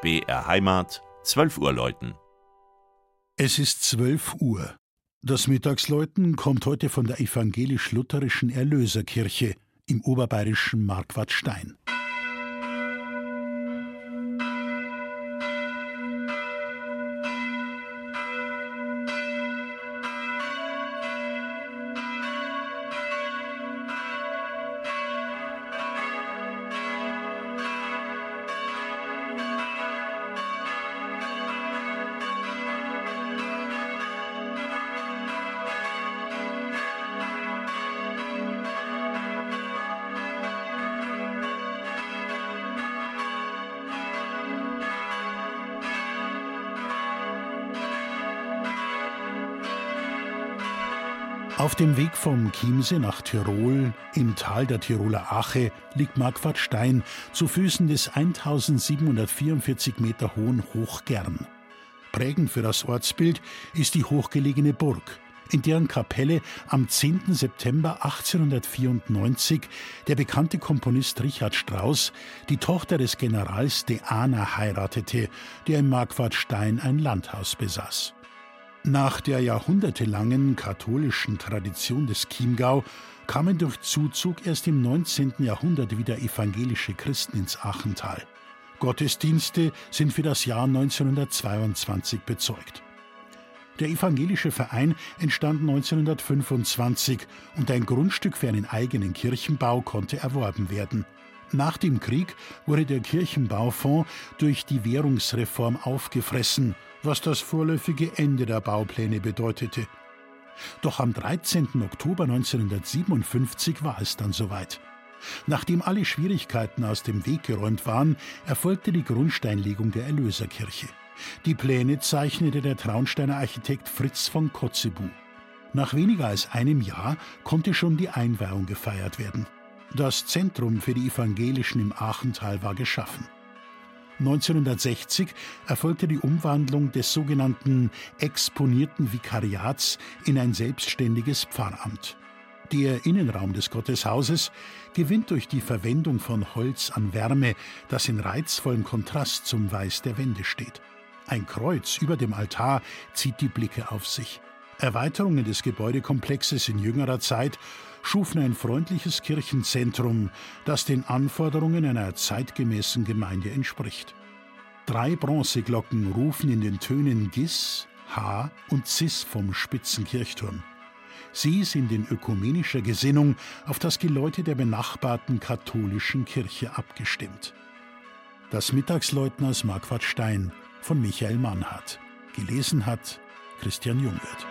BR Heimat, 12 Uhr läuten. Es ist 12 Uhr. Das Mittagsläuten kommt heute von der evangelisch-lutherischen Erlöserkirche im oberbayerischen Marquardstein. Auf dem Weg vom Chiemsee nach Tirol, im Tal der Tiroler Ache, liegt Marquardstein zu Füßen des 1744 Meter hohen Hochgern. Prägend für das Ortsbild ist die hochgelegene Burg, in deren Kapelle am 10. September 1894 der bekannte Komponist Richard Strauss die Tochter des Generals De Ahna heiratete, der im Marquardstein ein Landhaus besaß. Nach der jahrhundertelangen katholischen Tradition des Chiemgau kamen durch Zuzug erst im 19. Jahrhundert wieder evangelische Christen ins Achental. Gottesdienste sind für das Jahr 1922 bezeugt. Der evangelische Verein entstand 1925 und ein Grundstück für einen eigenen Kirchenbau konnte erworben werden. Nach dem Krieg wurde der Kirchenbaufonds durch die Währungsreform aufgefressen, was das vorläufige Ende der Baupläne bedeutete. Doch am 13. Oktober 1957 war es dann soweit. Nachdem alle Schwierigkeiten aus dem Weg geräumt waren, erfolgte die Grundsteinlegung der Erlöserkirche. Die Pläne zeichnete der Traunsteiner Architekt Fritz von Kotzebue. Nach weniger als einem Jahr konnte schon die Einweihung gefeiert werden. Das Zentrum für die Evangelischen im Aachental war geschaffen. 1960 erfolgte die Umwandlung des sogenannten exponierten Vikariats in ein selbstständiges Pfarramt. Der Innenraum des Gotteshauses gewinnt durch die Verwendung von Holz an Wärme, das in reizvollem Kontrast zum Weiß der Wände steht. Ein Kreuz über dem Altar zieht die Blicke auf sich. Erweiterungen des Gebäudekomplexes in jüngerer Zeit schufen ein freundliches Kirchenzentrum, das den Anforderungen einer zeitgemäßen Gemeinde entspricht. Drei Bronzeglocken rufen in den Tönen Gis, H und Cis vom spitzen Kirchturm. Sie sind in ökumenischer Gesinnung auf das Geläute der benachbarten katholischen Kirche abgestimmt. Das Mittagsläuten aus Marquardstein von Michael Mannhardt. Gelesen hat Christian Jungwirth.